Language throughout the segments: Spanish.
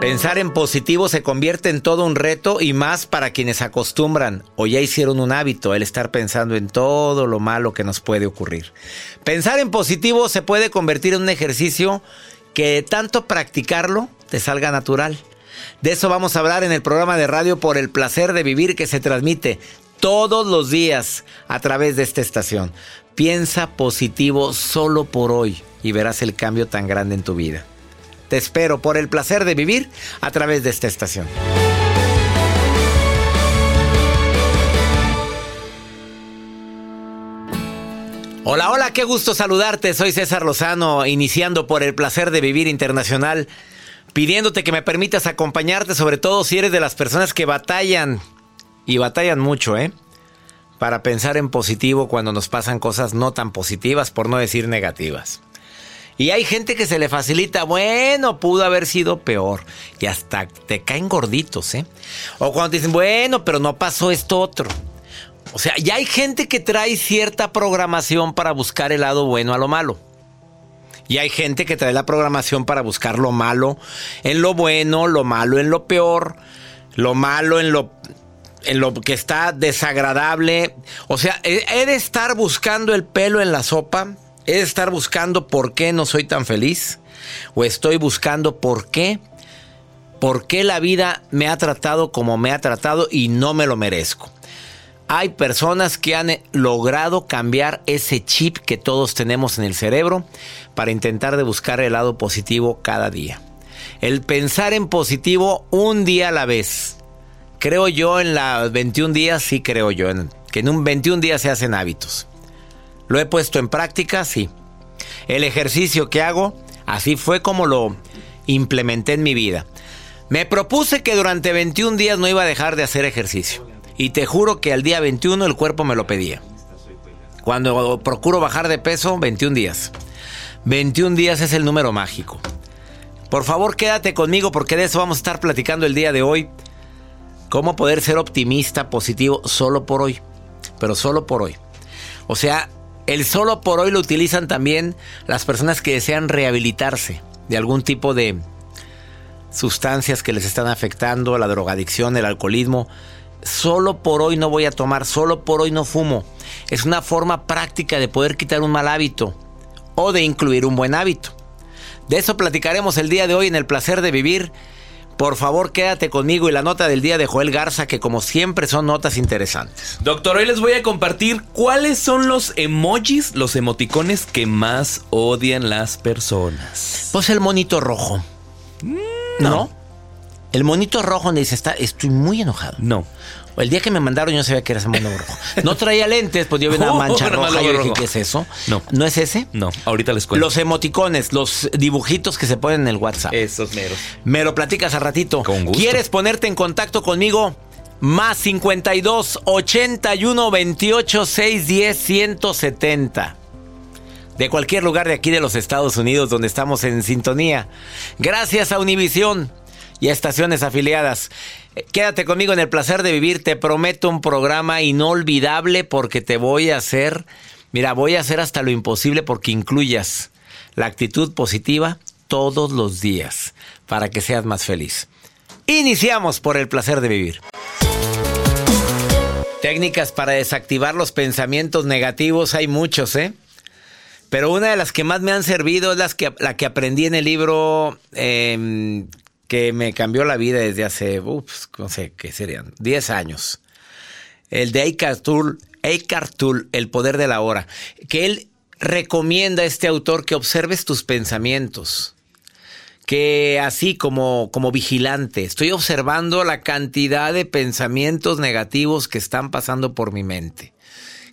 Pensar en positivo se convierte en todo un reto y más para quienes acostumbran o ya hicieron un hábito el estar pensando en todo lo malo que nos puede ocurrir. Pensar en positivo se puede convertir en un ejercicio que tanto practicarlo te salga natural. De eso vamos a hablar en el programa de radio por el placer de vivir que se transmite todos los días a través de esta estación. Piensa positivo solo por hoy y verás el cambio tan grande en tu vida. Te espero por el placer de vivir a través de esta estación. Hola, hola, qué gusto saludarte. Soy César Lozano, iniciando por el placer de vivir internacional, pidiéndote que me permitas acompañarte, sobre todo si eres de las personas que batallan, y batallan mucho, ¿eh? Para pensar en positivo cuando nos pasan cosas no tan positivas, por no decir negativas. Y hay gente que se le facilita, bueno, pudo haber sido peor. Y hasta te caen gorditos, ¿eh? O cuando te dicen, bueno, pero no pasó esto otro. O sea, ya hay gente que trae cierta programación para buscar el lado bueno a lo malo. Y hay gente que trae la programación para buscar lo malo en lo bueno, lo malo en lo peor, lo malo en lo, en lo que está desagradable. O sea, he de estar buscando el pelo en la sopa ¿Es estar buscando por qué no soy tan feliz? ¿O estoy buscando por qué? ¿Por qué la vida me ha tratado como me ha tratado y no me lo merezco? Hay personas que han logrado cambiar ese chip que todos tenemos en el cerebro para intentar de buscar el lado positivo cada día. El pensar en positivo un día a la vez. Creo yo en las 21 días, sí creo yo, en, que en un 21 días se hacen hábitos. ¿Lo he puesto en práctica? Sí. El ejercicio que hago, así fue como lo implementé en mi vida. Me propuse que durante 21 días no iba a dejar de hacer ejercicio. Y te juro que al día 21 el cuerpo me lo pedía. Cuando procuro bajar de peso, 21 días. 21 días es el número mágico. Por favor, quédate conmigo porque de eso vamos a estar platicando el día de hoy. Cómo poder ser optimista, positivo, solo por hoy. Pero solo por hoy. O sea, el solo por hoy lo utilizan también las personas que desean rehabilitarse de algún tipo de sustancias que les están afectando, la drogadicción, el alcoholismo. Solo por hoy no voy a tomar, solo por hoy no fumo. Es una forma práctica de poder quitar un mal hábito o de incluir un buen hábito. De eso platicaremos el día de hoy en el placer de vivir por favor, quédate conmigo y la nota del día de Joel Garza, que como siempre son notas interesantes. Doctor, hoy les voy a compartir cuáles son los emojis, los emoticones que más odian las personas. Pues el monito rojo. Mm, no. El monito rojo dice, está, estoy muy enojado. No. El día que me mandaron yo sabía que era ese mono rojo. No traía lentes, pues yo vi una mancha roja. Yo dije, ¿qué es eso? No. ¿No es ese? No, ahorita les cuento. Los emoticones, los dibujitos que se ponen en el WhatsApp. Esos meros. Me lo platicas a ratito. Con gusto. ¿Quieres ponerte en contacto conmigo? Más 52 81 28 610 170 de cualquier lugar de aquí de los Estados Unidos donde estamos en sintonía. Gracias a Univisión y a estaciones afiliadas. Quédate conmigo en el placer de vivir. Te prometo un programa inolvidable porque te voy a hacer, mira, voy a hacer hasta lo imposible porque incluyas la actitud positiva todos los días para que seas más feliz. Iniciamos por el placer de vivir. Técnicas para desactivar los pensamientos negativos hay muchos, ¿eh? Pero una de las que más me han servido es las que, la que aprendí en el libro eh, que me cambió la vida desde hace, no sé qué serían, 10 años. El de Eckhart Tolle, El poder de la hora, que él recomienda a este autor que observes tus pensamientos, que así como, como vigilante, estoy observando la cantidad de pensamientos negativos que están pasando por mi mente.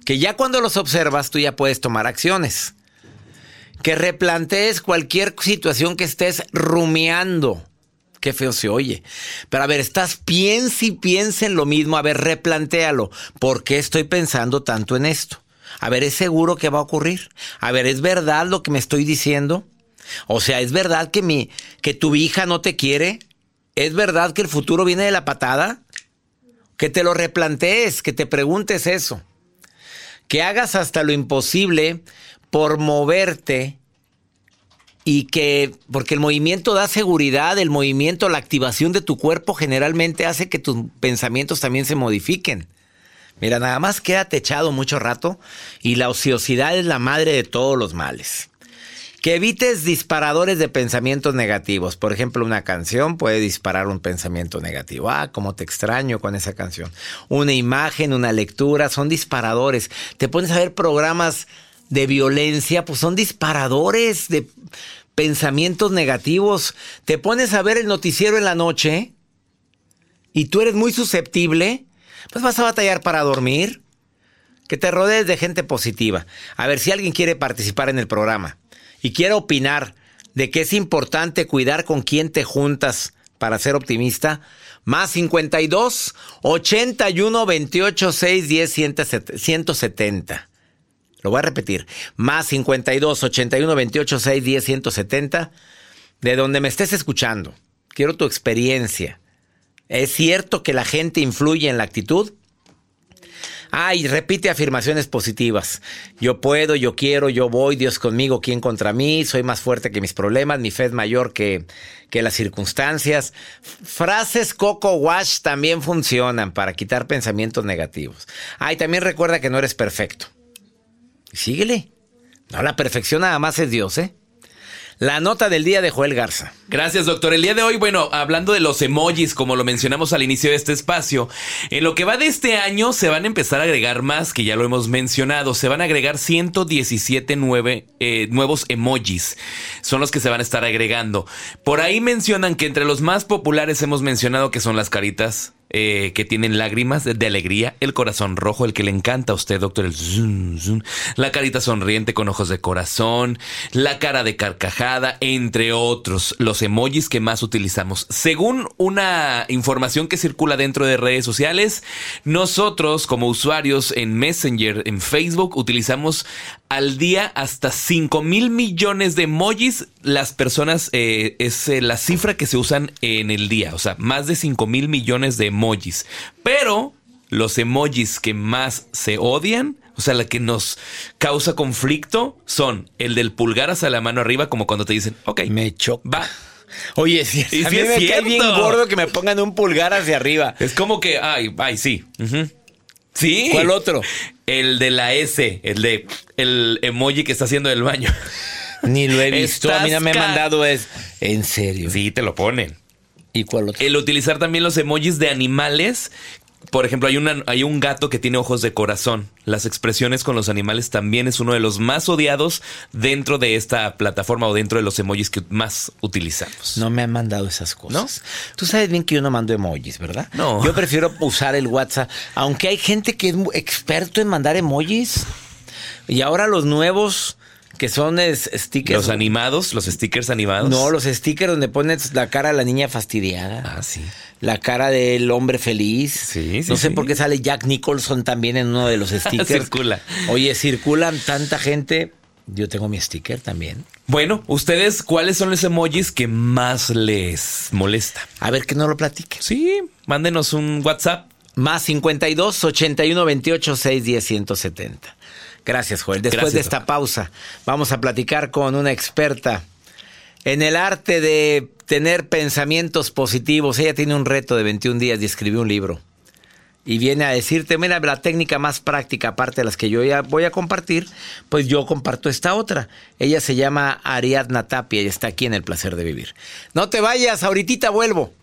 Que ya cuando los observas tú ya puedes tomar acciones. Que replantees cualquier situación que estés rumiando. Qué feo se oye. Pero a ver, estás piensa y piensa en lo mismo. A ver, replantéalo. ¿Por qué estoy pensando tanto en esto? A ver, ¿es seguro que va a ocurrir? A ver, ¿es verdad lo que me estoy diciendo? O sea, ¿es verdad que mi, que tu hija no te quiere? ¿Es verdad que el futuro viene de la patada? Que te lo replantees, que te preguntes eso. Que hagas hasta lo imposible por moverte y que, porque el movimiento da seguridad, el movimiento, la activación de tu cuerpo generalmente hace que tus pensamientos también se modifiquen. Mira, nada más quédate echado mucho rato y la ociosidad es la madre de todos los males. Que evites disparadores de pensamientos negativos. Por ejemplo, una canción puede disparar un pensamiento negativo. Ah, cómo te extraño con esa canción. Una imagen, una lectura, son disparadores. Te pones a ver programas de violencia, pues son disparadores de pensamientos negativos. Te pones a ver el noticiero en la noche y tú eres muy susceptible, pues vas a batallar para dormir. Que te rodees de gente positiva. A ver si alguien quiere participar en el programa y quiere opinar de que es importante cuidar con quién te juntas para ser optimista, más 52 81 28 6 10 170. Lo voy a repetir. Más 52 81 28 6 10 170. De donde me estés escuchando. Quiero tu experiencia. ¿Es cierto que la gente influye en la actitud? Ah, y repite afirmaciones positivas. Yo puedo, yo quiero, yo voy, Dios conmigo, ¿quién contra mí? Soy más fuerte que mis problemas, mi fe es mayor que, que las circunstancias. Frases Coco Wash también funcionan para quitar pensamientos negativos. Ah, y también recuerda que no eres perfecto. Síguele. No, la perfección nada más es Dios, ¿eh? La nota del día de Joel Garza. Gracias, doctor. El día de hoy, bueno, hablando de los emojis, como lo mencionamos al inicio de este espacio, en lo que va de este año se van a empezar a agregar más, que ya lo hemos mencionado. Se van a agregar 117 eh, nuevos emojis. Son los que se van a estar agregando. Por ahí mencionan que entre los más populares hemos mencionado que son las caritas eh, que tienen lágrimas de, alegría, el corazón rojo, el que le encanta a usted, doctor, el la carita sonriente con ojos de corazón, la cara de carcajada, entre otros, los emojis que más utilizamos. Según una información que circula dentro de redes sociales, nosotros como usuarios en Messenger, en Facebook, utilizamos al día hasta 5 mil millones de emojis. Las personas, eh, es eh, la cifra que se usan en el día. O sea, más de 5 mil millones de emojis. Pero los emojis que más se odian, o sea, la que nos causa conflicto, son el del pulgar hacia la mano arriba, como cuando te dicen, ok, me choca. Va. Oye, si, a mí me cae bien gordo que me pongan un pulgar hacia arriba. Es como que, ay, ay, sí. Sí. ¿Cuál otro? El de la S, el de el emoji que está haciendo el baño. Ni lo he visto. a mí no me han mandado es. En serio. Sí, te lo ponen. ¿Y cuál otro? El utilizar también los emojis de animales por ejemplo, hay, una, hay un gato que tiene ojos de corazón. Las expresiones con los animales también es uno de los más odiados dentro de esta plataforma o dentro de los emojis que más utilizamos. No me han mandado esas cosas. Tú sabes bien que yo no mando emojis, ¿verdad? No. Yo prefiero usar el WhatsApp. Aunque hay gente que es experto en mandar emojis. Y ahora los nuevos que son stickers. Los animados, los stickers animados. No, los stickers donde pones la cara de la niña fastidiada. Ah, sí. La cara del hombre feliz. Sí, sí. No sé por qué sale Jack Nicholson también en uno de los stickers. Circula. Oye, circulan tanta gente. Yo tengo mi sticker también. Bueno, ustedes, ¿cuáles son los emojis que más les molesta? A ver, que no lo platique. Sí, mándenos un WhatsApp. Más 52 81 28 6 10 170. Gracias, Joel. Después de esta pausa, vamos a platicar con una experta en el arte de tener pensamientos positivos. Ella tiene un reto de 21 días y escribió un libro. Y viene a decirte, mira, la técnica más práctica, aparte de las que yo ya voy a compartir, pues yo comparto esta otra. Ella se llama Ariadna Tapia y está aquí en El Placer de Vivir. No te vayas, ahorita vuelvo.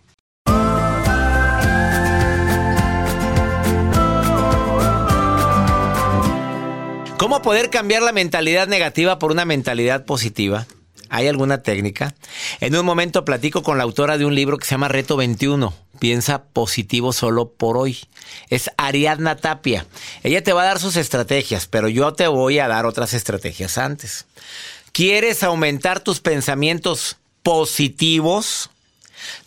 ¿Cómo poder cambiar la mentalidad negativa por una mentalidad positiva? ¿Hay alguna técnica? En un momento platico con la autora de un libro que se llama Reto 21. Piensa positivo solo por hoy. Es Ariadna Tapia. Ella te va a dar sus estrategias, pero yo te voy a dar otras estrategias antes. ¿Quieres aumentar tus pensamientos positivos?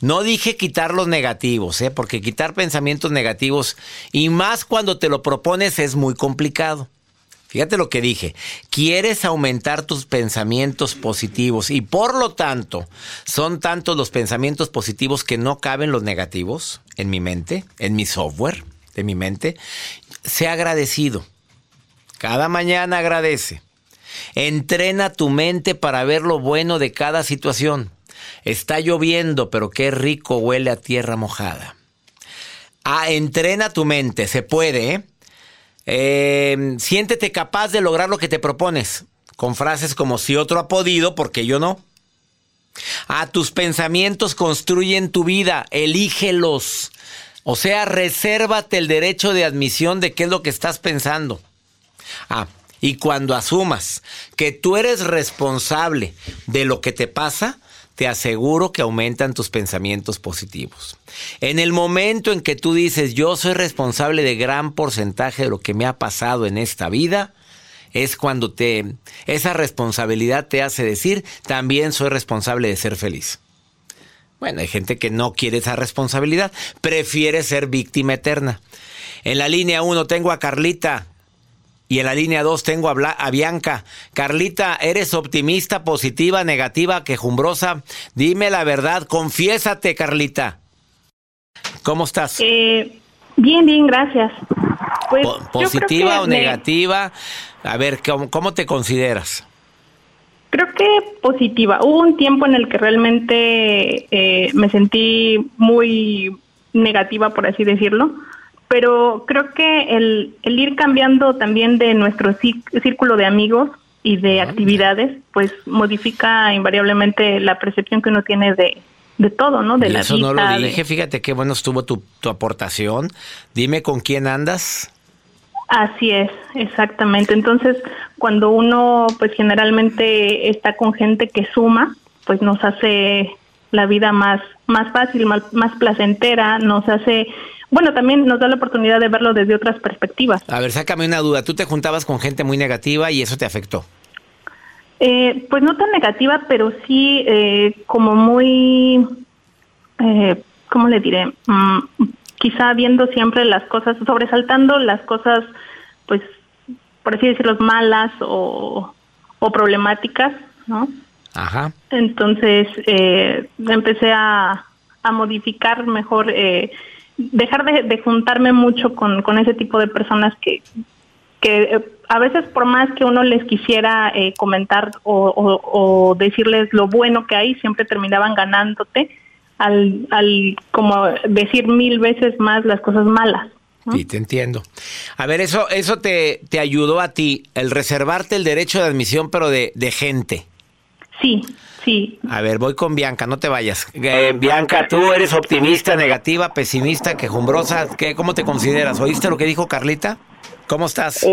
No dije quitar los negativos, ¿eh? porque quitar pensamientos negativos y más cuando te lo propones es muy complicado. Fíjate lo que dije. Quieres aumentar tus pensamientos positivos y por lo tanto son tantos los pensamientos positivos que no caben los negativos en mi mente, en mi software de mi mente. Sé agradecido. Cada mañana agradece. Entrena tu mente para ver lo bueno de cada situación. Está lloviendo, pero qué rico huele a tierra mojada. Ah, entrena tu mente, se puede, ¿eh? Eh, siéntete capaz de lograr lo que te propones, con frases como si otro ha podido, porque yo no. A tus pensamientos construyen tu vida, elígelos. O sea, resérvate el derecho de admisión de qué es lo que estás pensando. Ah, y cuando asumas que tú eres responsable de lo que te pasa, te aseguro que aumentan tus pensamientos positivos. En el momento en que tú dices, yo soy responsable de gran porcentaje de lo que me ha pasado en esta vida, es cuando te esa responsabilidad te hace decir, también soy responsable de ser feliz. Bueno, hay gente que no quiere esa responsabilidad, prefiere ser víctima eterna. En la línea 1 tengo a Carlita. Y en la línea 2 tengo a, Bianca. Carlita, ¿eres optimista, positiva, negativa, quejumbrosa? Dime la verdad, confiésate, Carlita. ¿Cómo estás? Eh, bien, bien, gracias. Pues, ¿Positiva o negativa? A ver, ¿cómo, te consideras? Creo que positiva. Hubo un tiempo en el que realmente eh, me sentí muy negativa, por así decirlo pero creo que el, el ir cambiando también de nuestro círculo de amigos y de actividades, pues modifica invariablemente la percepción que uno tiene de, de todo, ¿no? De la eso no lo dije, fíjate qué bueno estuvo tu, tu aportación. Dime con quién andas. Así es, exactamente. Entonces, cuando uno, pues generalmente está con gente que suma, pues nos hace la vida más, más fácil, más, más placentera, nos hace bueno, también nos da la oportunidad de verlo desde otras perspectivas. A ver, sácame una duda. ¿Tú te juntabas con gente muy negativa y eso te afectó? Eh, pues no tan negativa, pero sí eh, como muy, eh, ¿cómo le diré? Mm, quizá viendo siempre las cosas, sobresaltando las cosas, pues, por así decirlo, malas o, o problemáticas, ¿no? Ajá. Entonces eh, empecé a, a modificar mejor eh, dejar de, juntarme mucho con, con, ese tipo de personas que, que eh, a veces por más que uno les quisiera eh, comentar o, decirles lo bueno que hay, siempre terminaban ganándote al, al como decir mil veces más las cosas malas. Sí, te entiendo. A ver, eso, eso te, te ayudó a ti, el reservarte el derecho de admisión, pero de, de gente. Sí, sí. A ver, voy con Bianca, no te vayas. Eh, Bianca, ¿tú eres optimista, negativa, pesimista, quejumbrosa? ¿Qué, ¿Cómo te consideras? ¿Oíste lo que dijo Carlita? ¿Cómo estás?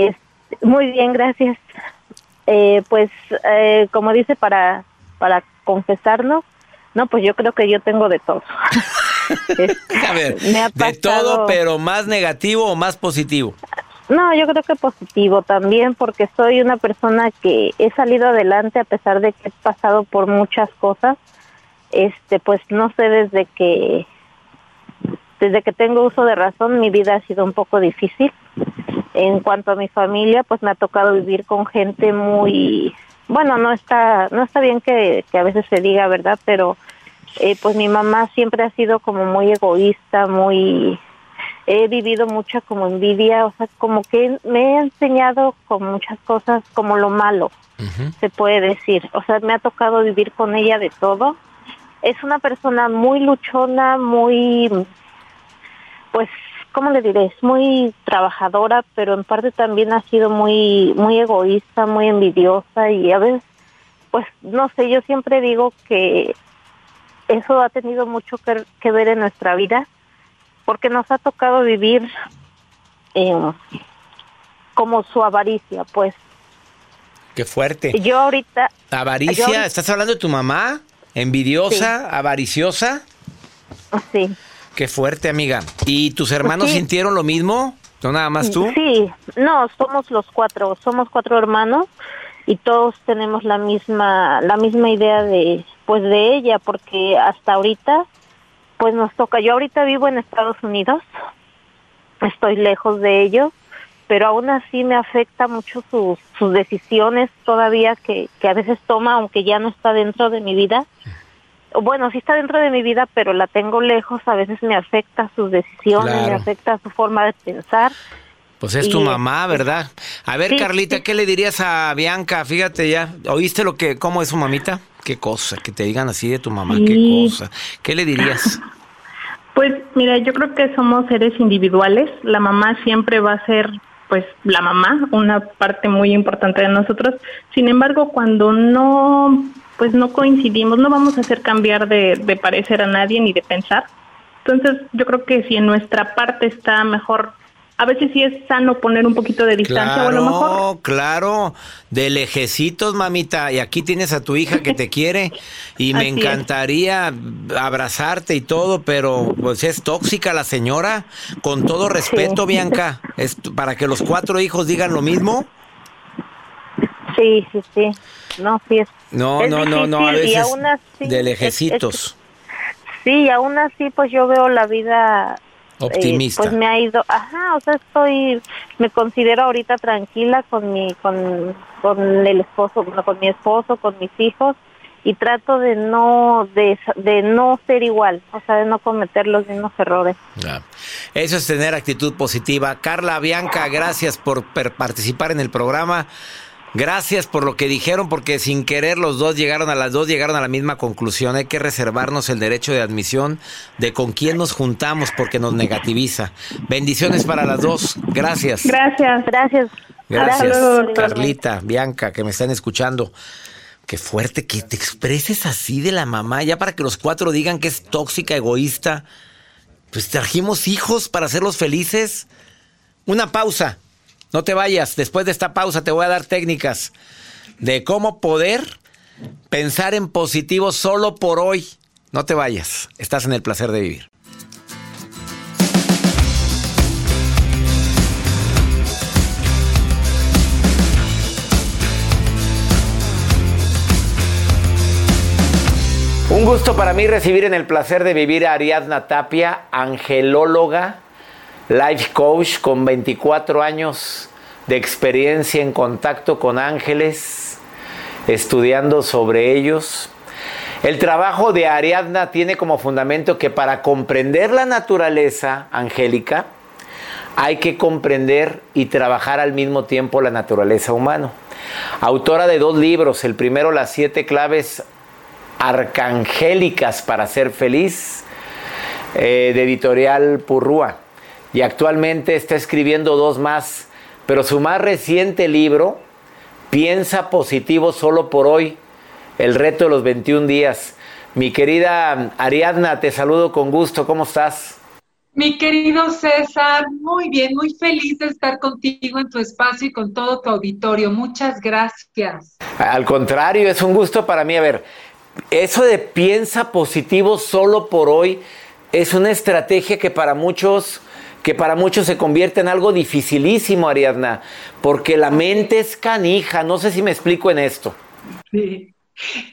muy bien, gracias. Eh, pues, eh, como dice, para, para confesarnos, no, pues yo creo que yo tengo de todo. A ver, de todo, pero más negativo o más positivo. No, yo creo que positivo también porque soy una persona que he salido adelante a pesar de que he pasado por muchas cosas. Este, pues no sé desde que desde que tengo uso de razón mi vida ha sido un poco difícil. En cuanto a mi familia, pues me ha tocado vivir con gente muy bueno, no está no está bien que, a veces se diga, ¿verdad? Pero eh, pues mi mamá siempre ha sido como muy egoísta, muy he vivido mucha como envidia, o sea, como que me he enseñado con muchas cosas como lo malo, se puede decir. O sea, me ha tocado vivir con ella de todo. Es una persona muy luchona, muy, pues, ¿cómo le diré? Es muy trabajadora, pero en parte también ha sido muy, muy egoísta, muy envidiosa y a veces, pues, no sé, yo siempre digo que eso ha tenido mucho que ver en nuestra vida porque nos ha tocado vivir como su avaricia, pues. Qué fuerte. Yo ahorita... Avaricia, ¿estás hablando de tu mamá? ¿Envidiosa? ¿Avariciosa? Sí. Qué fuerte, amiga. ¿Y tus hermanos Sí. sintieron lo mismo? ¿No nada más tú? Sí, no, somos los cuatro, somos cuatro hermanos y todos tenemos la misma la misma idea de pues de ella porque hasta ahorita pues nos toca. Yo ahorita vivo en Estados Unidos. Estoy lejos de ellos, pero aún así me afecta mucho sus sus decisiones todavía que que a veces toma aunque ya no está dentro de mi vida. Bueno, sí está dentro de mi vida, pero la tengo lejos, a veces me afecta sus decisiones, me afecta su forma de pensar. Pues es tu mamá, ¿verdad? A ver, Sí, Carlita, sí. ¿qué le dirías a Bianca? Fíjate ya, ¿oíste lo que, cómo es su mamita? Qué cosa, que te digan así de tu mamá, qué cosa. ¿Qué le dirías? Pues mira, yo creo que somos seres individuales. La mamá siempre va a ser pues la mamá, una parte muy importante de nosotros. Sin embargo, cuando no pues no coincidimos, no vamos a hacer cambiar de, de parecer a nadie ni de pensar. Entonces, yo creo que si en nuestra parte está mejor, a veces sí es sano poner un poquito de distancia o a lo mejor Claro, claro, de lejecitos, mamita. Y aquí tienes a tu hija que te quiere y me es. encantaría abrazarte y todo, pero pues es tóxica la señora. Con todo respeto, Sí. Bianca, es para que los cuatro hijos digan lo mismo. Sí, sí, sí. No, sí es. No, es no, no, no, a veces así de es- lejecitos. Sí, y aún así, pues yo veo la vida. Eh, Optimista. pues me ha ido. Ajá, o sea, estoy. Me considero ahorita tranquila con mi. Con, con el esposo, bueno, con mi esposo, con mis hijos. Y trato de no. De, de no ser igual. O sea, de no cometer los mismos errores. Eso es tener actitud positiva. Carla, Bianca, gracias por participar en el programa. Gracias por lo que dijeron, porque sin querer los dos llegaron a las dos, llegaron a la misma conclusión. Hay que reservarnos el derecho de admisión de con quién nos juntamos porque nos negativiza. Bendiciones para las dos. Gracias. Gracias. Gracias. Gracias. Carlita, Bianca, que me están escuchando. Qué fuerte que te expreses así de la mamá, ya para que los cuatro digan que es tóxica, egoísta. Pues trajimos hijos para hacerlos felices. Una pausa. No te vayas. Después de esta pausa te voy a dar técnicas de cómo poder pensar en positivo solo por hoy. No te vayas. Estás en el placer de vivir. Un gusto para mí recibir en el placer de vivir a Ariadna Tapia, angelóloga, life coach con 24 años de experiencia en contacto con ángeles, estudiando sobre ellos. El trabajo de Ariadna tiene como fundamento que para comprender la naturaleza angélica hay que comprender y trabajar al mismo tiempo la naturaleza humana. Autora de dos libros, el primero Las siete claves arcangélicas para ser feliz, eh, de editorial Purrúa. Y actualmente está escribiendo dos más, pero su más reciente libro, Piensa positivo solo por hoy, el reto de los 21 días. Mi querida Ariadna, te saludo con gusto, ¿cómo estás? Mi querido César, muy bien, muy feliz de estar contigo en tu espacio y con todo tu auditorio. Muchas gracias. Al contrario, es un gusto para mí. A ver, eso de piensa positivo solo por hoy es una estrategia que para muchos que para muchos se convierte en algo dificilísimo, Ariadna, porque la mente es canija, no sé si me explico en esto. Sí.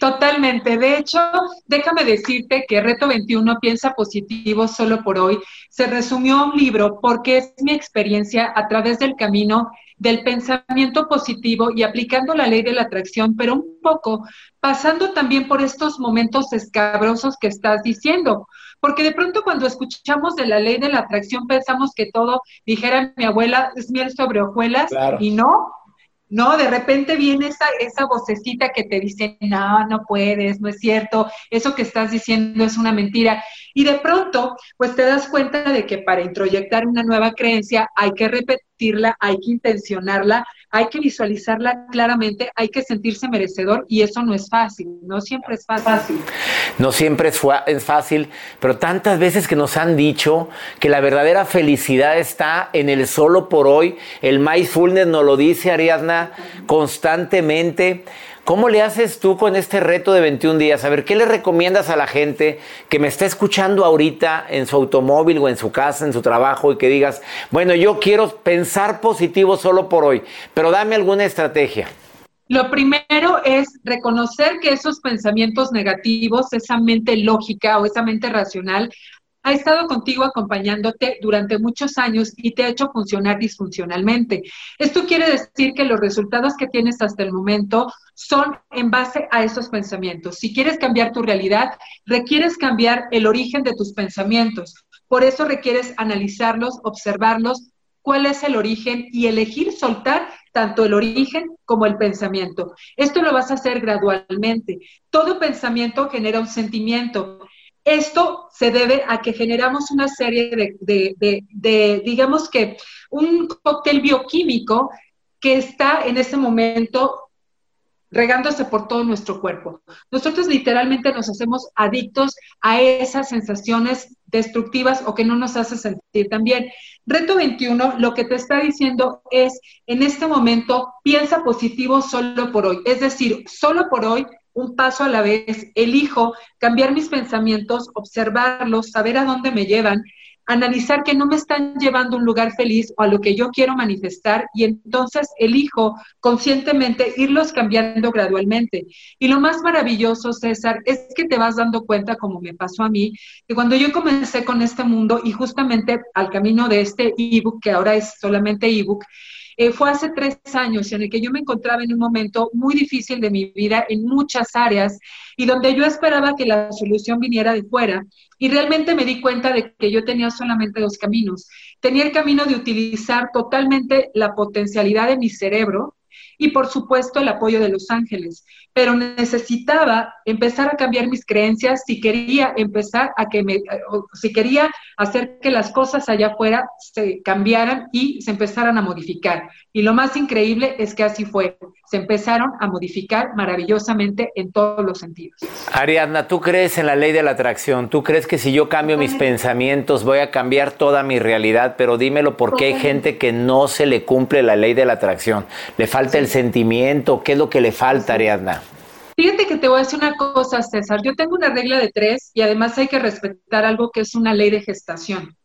Totalmente. De hecho, déjame decirte que Reto 21 Piensa Positivo solo por hoy se resumió a un libro porque es mi experiencia a través del camino del pensamiento positivo y aplicando la ley de la atracción, pero un poco pasando también por estos momentos escabrosos que estás diciendo. Porque de pronto cuando escuchamos de la ley de la atracción pensamos que todo, dijera mi abuela, es miel sobre hojuelas Claro. y no, no, de repente viene esa, esa vocecita que te dice, no, no puedes, no es cierto, eso que estás diciendo es una mentira. Y de pronto, pues te das cuenta de que para introyectar una nueva creencia hay que repetirla, hay que intencionarla, hay que visualizarla claramente, hay que sentirse merecedor y eso no es fácil, no siempre es fácil. No siempre es, fácil, pero tantas veces que nos han dicho que la verdadera felicidad está en el solo por hoy, el mindfulness nos lo dice Ariadna constantemente. ¿Cómo le haces tú con este reto de 21 días? A ver, ¿qué le recomiendas a la gente que me está escuchando ahorita en su automóvil o en su casa, en su trabajo y que digas, bueno, yo quiero pensar positivo solo por hoy, pero dame alguna estrategia? Lo primero es reconocer que esos pensamientos negativos, esa mente lógica o esa mente racional, ha estado contigo acompañándote durante muchos años y te ha hecho funcionar disfuncionalmente. Esto quiere decir que los resultados que tienes hasta el momento son en base a esos pensamientos. Si quieres cambiar tu realidad, requieres cambiar el origen de tus pensamientos. Por eso requieres analizarlos, observarlos, cuál es el origen y elegir soltar tanto el origen como el pensamiento. Esto lo vas a hacer gradualmente. Todo pensamiento genera un sentimiento. Esto se debe a que generamos una serie de, digamos que, un cóctel bioquímico que está en ese momento regándose por todo nuestro cuerpo. Nosotros literalmente nos hacemos adictos a esas sensaciones destructivas o que no nos hace sentir tan bien. Reto 21 lo que te está diciendo es, en este momento, piensa positivo solo por hoy. Es decir, solo por hoy un paso a la vez, elijo cambiar mis pensamientos, observarlos, saber a dónde me llevan, analizar que no me están llevando a un lugar feliz o a lo que yo quiero manifestar y entonces elijo conscientemente irlos cambiando gradualmente. Y lo más maravilloso, César, es que te vas dando cuenta, como me pasó a mí, que cuando yo comencé con este mundo y justamente al camino de este ebook, que ahora es solamente ebook, eh, fue hace tres años en el que yo me encontraba en un momento muy difícil de mi vida en muchas áreas y donde yo esperaba que la solución viniera de fuera y realmente me di cuenta de que yo tenía solamente dos caminos. Tenía el camino de utilizar totalmente la potencialidad de mi cerebro y por supuesto el apoyo de los ángeles. Pero necesitaba empezar a cambiar mis creencias si quería empezar a que me, si quería hacer que las cosas allá afuera se cambiaran y se empezaran a modificar. Y lo más increíble es que así fue. Se empezaron a modificar maravillosamente en todos los sentidos. Ariadna, ¿tú crees en la ley de la atracción? ¿Tú crees que si yo cambio mis pensamientos voy a cambiar toda mi realidad? Pero dímelo, ¿por qué hay gente que no se le cumple la ley de la atracción? ¿Le falta el sentimiento? ¿Qué es lo que le falta, Ariadna? Fíjate que te voy a decir una cosa, César. Yo tengo una regla de tres y además hay que respetar algo que es una ley de gestación.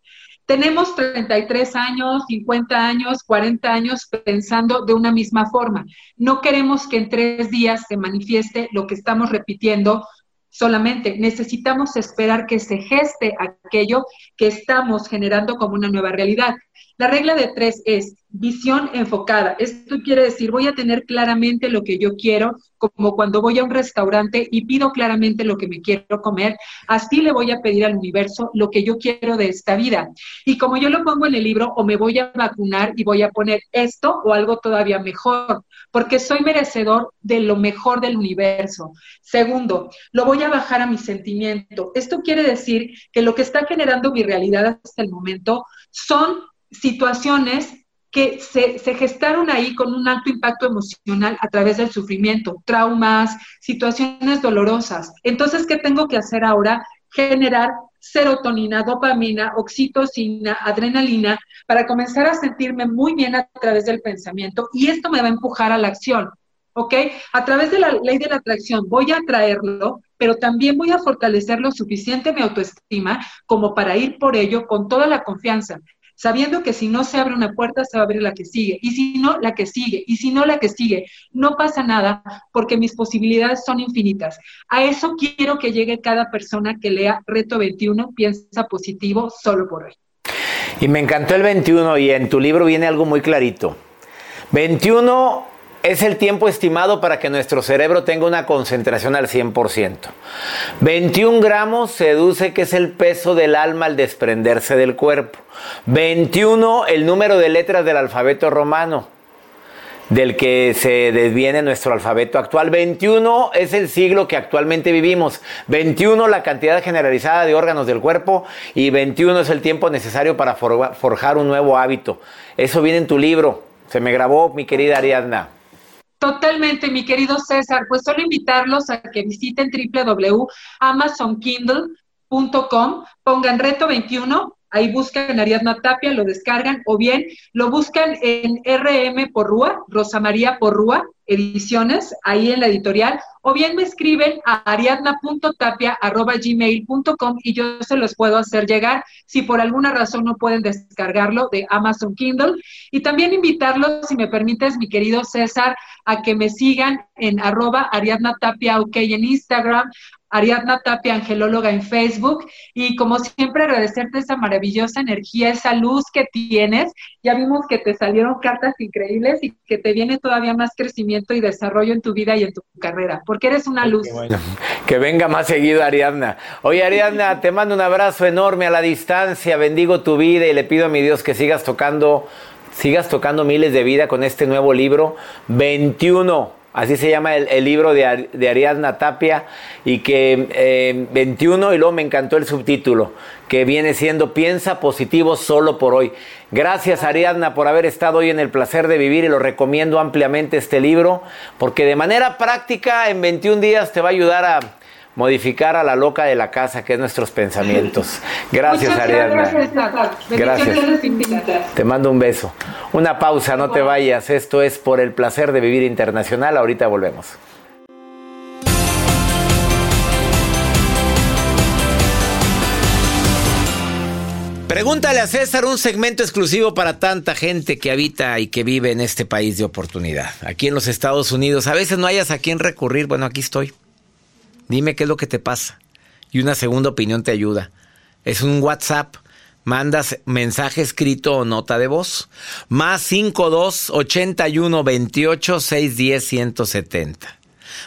Tenemos 33 años, 50 años, 40 años pensando de una misma forma. No queremos que en tres días se manifieste lo que estamos repitiendo solamente. Necesitamos esperar que se geste aquello que estamos generando como una nueva realidad. La regla de tres es visión enfocada. Esto quiere decir, voy a tener claramente lo que yo quiero, como cuando voy a un restaurante y pido claramente lo que me quiero comer, así le voy a pedir al universo lo que yo quiero de esta vida. Y como yo lo pongo en el libro, o me voy a vacunar y voy a poner esto o algo todavía mejor, porque soy merecedor de lo mejor del universo. Segundo, lo voy a bajar a mi sentimiento. Esto quiere decir que lo que está generando mi realidad hasta el momento son situaciones que se, gestaron ahí con un alto impacto emocional a través del sufrimiento, traumas, situaciones dolorosas. Entonces, ¿qué tengo que hacer ahora? Generar serotonina, dopamina, oxitocina, adrenalina, para comenzar a sentirme muy bien a través del pensamiento y esto me va a empujar a la acción. ¿ok? A través de la ley de la atracción voy a atraerlo, pero también voy a fortalecer lo suficiente mi autoestima como para ir por ello con toda la confianza sabiendo que si no se abre una puerta, se va a abrir la que sigue, y si no, la que sigue, y si no, la que sigue. No pasa nada porque mis posibilidades son infinitas. A eso quiero que llegue cada persona que lea Reto 21, piensa positivo solo por hoy. Y me encantó el 21 y en tu libro viene algo muy clarito. 21 es el tiempo estimado para que nuestro cerebro tenga una concentración al 100%. 21 gramos se deduce que es el peso del alma al desprenderse del cuerpo. 21 el número de letras del alfabeto romano del que se desviene nuestro alfabeto actual. 21 es el siglo que actualmente vivimos. 21 la cantidad generalizada de órganos del cuerpo y 21 es el tiempo necesario para forjar un nuevo hábito. Eso viene en tu libro. Se me grabó, mi querida Ariadna. Totalmente, mi querido César. Pues solo invitarlos a que visiten www.amazonkindle.com, pongan reto 21 Ahí buscan Ariadna Tapia, lo descargan, o bien lo buscan en RM Porrúa, Rosa María Porrúa, Ediciones, ahí en la editorial, o bien me escriben a ariadna.tapia.gmail.com y yo se los puedo hacer llegar si por alguna razón no pueden descargarlo de Amazon Kindle. Y también invitarlos, si me permites, mi querido César, a que me sigan en arroba Ariadna Tapia, ok, en Instagram, Ariadna Tapia, angelóloga en Facebook. Y como siempre, agradecerte esa maravillosa energía, esa luz que tienes. Ya vimos que te salieron cartas increíbles y que te viene todavía más crecimiento y desarrollo en tu vida y en tu carrera, porque eres una luz. Que venga más seguido, Ariadna. Oye, Ariadna, te mando un abrazo enorme a la distancia. Bendigo tu vida y le pido a mi Dios que sigas tocando. Sigas tocando miles de vida con este nuevo libro, 21 así se llama el, libro de, Ariadna Tapia, y que 21, eh, y luego me encantó el subtítulo, que viene siendo Piensa positivo solo por hoy. Gracias Ariadna por haber estado hoy en el placer de vivir y lo recomiendo ampliamente este libro, porque de manera práctica en 21 días te va a ayudar a modificar a la loca de la casa, que es nuestros pensamientos. Gracias, Ariadna. Gracias. Te mando un beso. Una pausa, no te vayas. Esto es por el placer de vivir internacional. Ahorita volvemos. Pregúntale a César un segmento exclusivo para tanta gente que habita y que vive en este país de oportunidad. Aquí en los Estados Unidos. A veces no hayas a quién recurrir. Bueno, aquí estoy. Dime qué es lo que te pasa. Y una segunda opinión te ayuda. Es un WhatsApp. Mandas mensaje escrito o nota de voz. Más 52 81 28 610 170.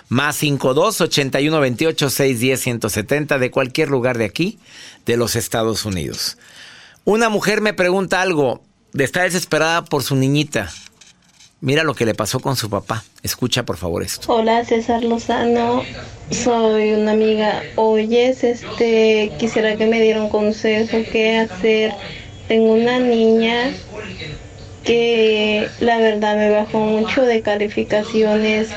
Más 52 81 28 610 170 de cualquier lugar de aquí, de los Estados Unidos. Una mujer me pregunta algo. Está desesperada por su niñita. Mira lo que le pasó con su papá. Escucha por favor esto. Hola César Lozano, soy una amiga. Oyes, este, quisiera que me diera un consejo qué hacer. Tengo una niña que la verdad me bajó mucho de calificaciones.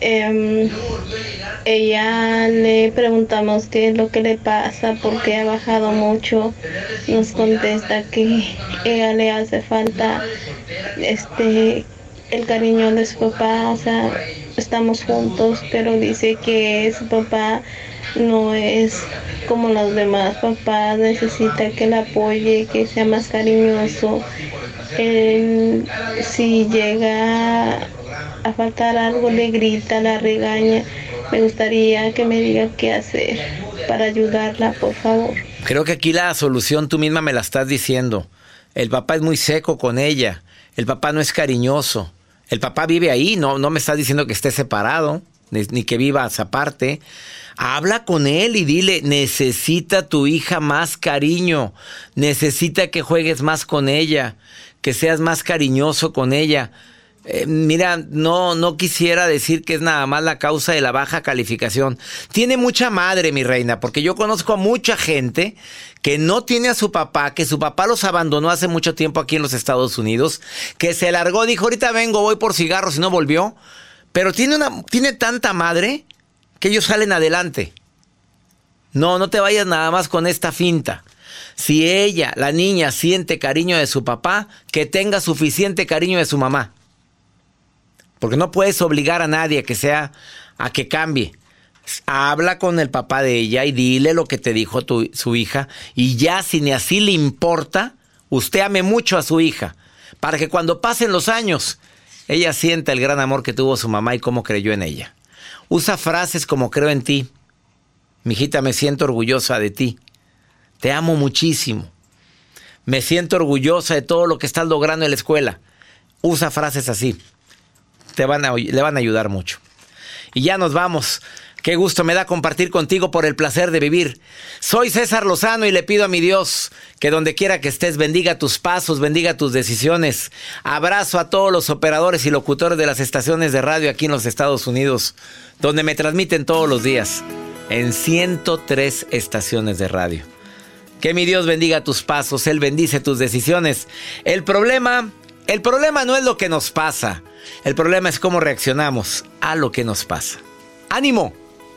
Em, ella le preguntamos qué es lo que le pasa, porque ha bajado mucho. Nos contesta que ella le hace falta este el cariño de su papá, o sea, estamos juntos, pero dice que su papá no es como los demás papás, necesita que la apoye, que sea más cariñoso. si llega a faltar algo, le grita, la regaña. Me gustaría que me diga qué hacer para ayudarla, por favor. Creo que aquí la solución tú misma me la estás diciendo. El papá es muy seco con ella. El papá no es cariñoso. El papá vive ahí, no, no me estás diciendo que esté separado, ni, que vivas aparte. Habla con él y dile, necesita tu hija más cariño, necesita que juegues más con ella, que seas más cariñoso con ella. Eh, mira, no, no quisiera decir que es nada más la causa de la baja calificación. Tiene mucha madre, mi reina, porque yo conozco a mucha gente que no tiene a su papá, que su papá los abandonó hace mucho tiempo aquí en los Estados Unidos, que se largó, dijo, ahorita vengo, voy por cigarros y no volvió. Pero tiene, una, tiene tanta madre que ellos salen adelante. No, no te vayas nada más con esta finta. Si ella, la niña, siente cariño de su papá, que tenga suficiente cariño de su mamá. Porque no puedes obligar a nadie a que sea, a que cambie. Habla con el papá de ella y dile lo que te dijo tu, su hija. Y ya, si ni así le importa, usted ame mucho a su hija. Para que cuando pasen los años, ella sienta el gran amor que tuvo su mamá y cómo creyó en ella. Usa frases como creo en ti. Mijita, me siento orgullosa de ti. Te amo muchísimo. Me siento orgullosa de todo lo que estás logrando en la escuela. Usa frases así te van a, le van a ayudar mucho. Y ya nos vamos. Qué gusto me da compartir contigo por el placer de vivir. Soy César Lozano y le pido a mi Dios que donde quiera que estés bendiga tus pasos, bendiga tus decisiones. Abrazo a todos los operadores y locutores de las estaciones de radio aquí en los Estados Unidos, donde me transmiten todos los días en 103 estaciones de radio. Que mi Dios bendiga tus pasos, Él bendice tus decisiones. El problema El problema no es lo que nos pasa, el problema es cómo reaccionamos a lo que nos pasa. ¡Ánimo!